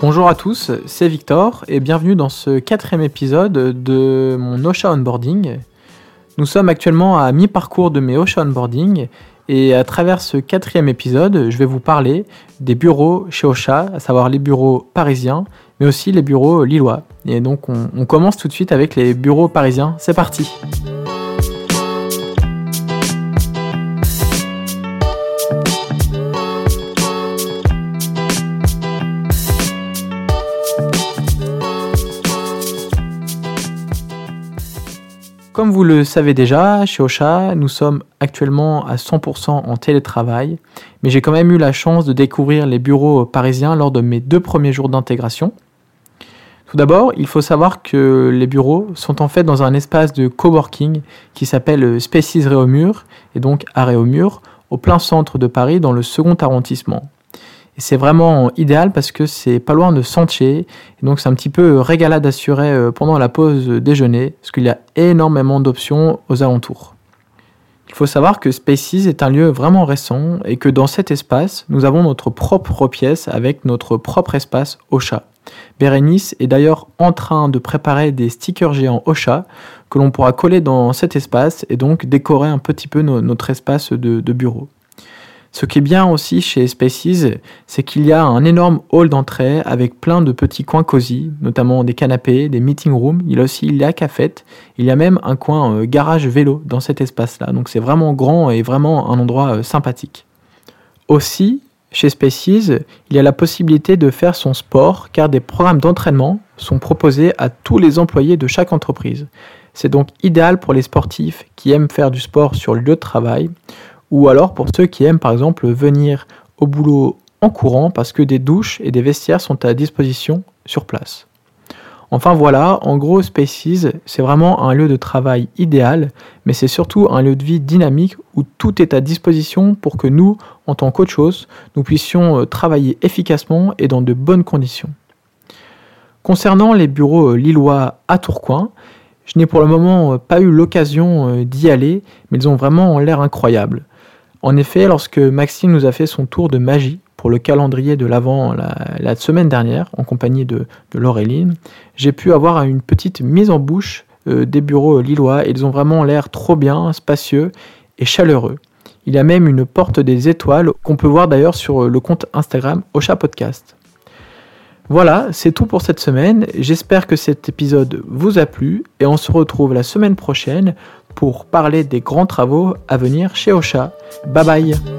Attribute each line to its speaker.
Speaker 1: Bonjour à tous, c'est Victor et bienvenue dans ce quatrième épisode de mon Osha Onboarding. Nous sommes actuellement à mi-parcours de mes Osha Onboarding et à travers ce quatrième épisode, je vais vous parler des bureaux chez Osha, à savoir les bureaux parisiens, mais aussi les bureaux lillois. Et donc on, on commence tout de suite avec les bureaux parisiens. C'est parti! Comme vous le savez déjà, chez Ocha, nous sommes actuellement à 100% en télétravail, mais j'ai quand même eu la chance de découvrir les bureaux parisiens lors de mes deux premiers jours d'intégration. Tout d'abord, il faut savoir que les bureaux sont en fait dans un espace de coworking qui s'appelle Spaces Réaumur, et donc à Réaumur, au plein centre de Paris dans le second arrondissement. Et c'est vraiment idéal parce que c'est pas loin de Sentier. Donc c'est un petit peu régalade assurée euh, pendant la pause déjeuner, parce qu'il y a énormément d'options aux alentours. Il faut savoir que Spaces est un lieu vraiment récent et que dans cet espace, nous avons notre propre pièce avec notre propre espace Ocha. Bérénice est d'ailleurs en train de préparer des stickers géants Ocha que l'on pourra coller dans cet espace et donc décorer un petit peu notre espace de bureau. Ce qui est bien aussi chez Spaces, c'est qu'il y a un énorme hall d'entrée avec plein de petits coins cosy, notamment des canapés, des meeting rooms. Il y a aussi la cafette. Il y a même un coin euh, garage vélo dans cet espace-là. Donc c'est vraiment grand et vraiment un endroit euh, sympathique. Aussi, chez Spaces, il y a la possibilité de faire son sport car des programmes d'entraînement sont proposés à tous les employés de chaque entreprise. C'est donc idéal pour les sportifs qui aiment faire du sport sur le lieu de travail ou alors pour ceux qui aiment par exemple venir au boulot en courant parce que des douches et des vestiaires sont à disposition sur place. Enfin voilà, en gros Spaces, c'est vraiment un lieu de travail idéal, mais c'est surtout un lieu de vie dynamique où tout est à disposition pour que nous, en tant qu'autre nous puissions euh, travailler efficacement et dans de bonnes conditions. Concernant les bureaux euh, lillois à Tourcoing, je n'ai pour le moment euh, pas eu l'occasion d'y aller, mais ils ont vraiment l'air incroyables. En effet, lorsque Maxime nous a fait son tour de magie pour le calendrier de l'avant la, semaine dernière, en compagnie de, Laureline, j'ai pu avoir une petite mise en bouche euh, des bureaux lillois. Ils ont vraiment l'air trop bien, spacieux et chaleureux. Il y a même une porte des étoiles qu'on peut voir d'ailleurs sur le compte Instagram Ocha Podcast. Voilà, c'est tout pour cette semaine. J'espère que cet épisode vous a plu et on se retrouve la semaine prochaine pour parler des grands travaux à venir chez Ocha. Bye bye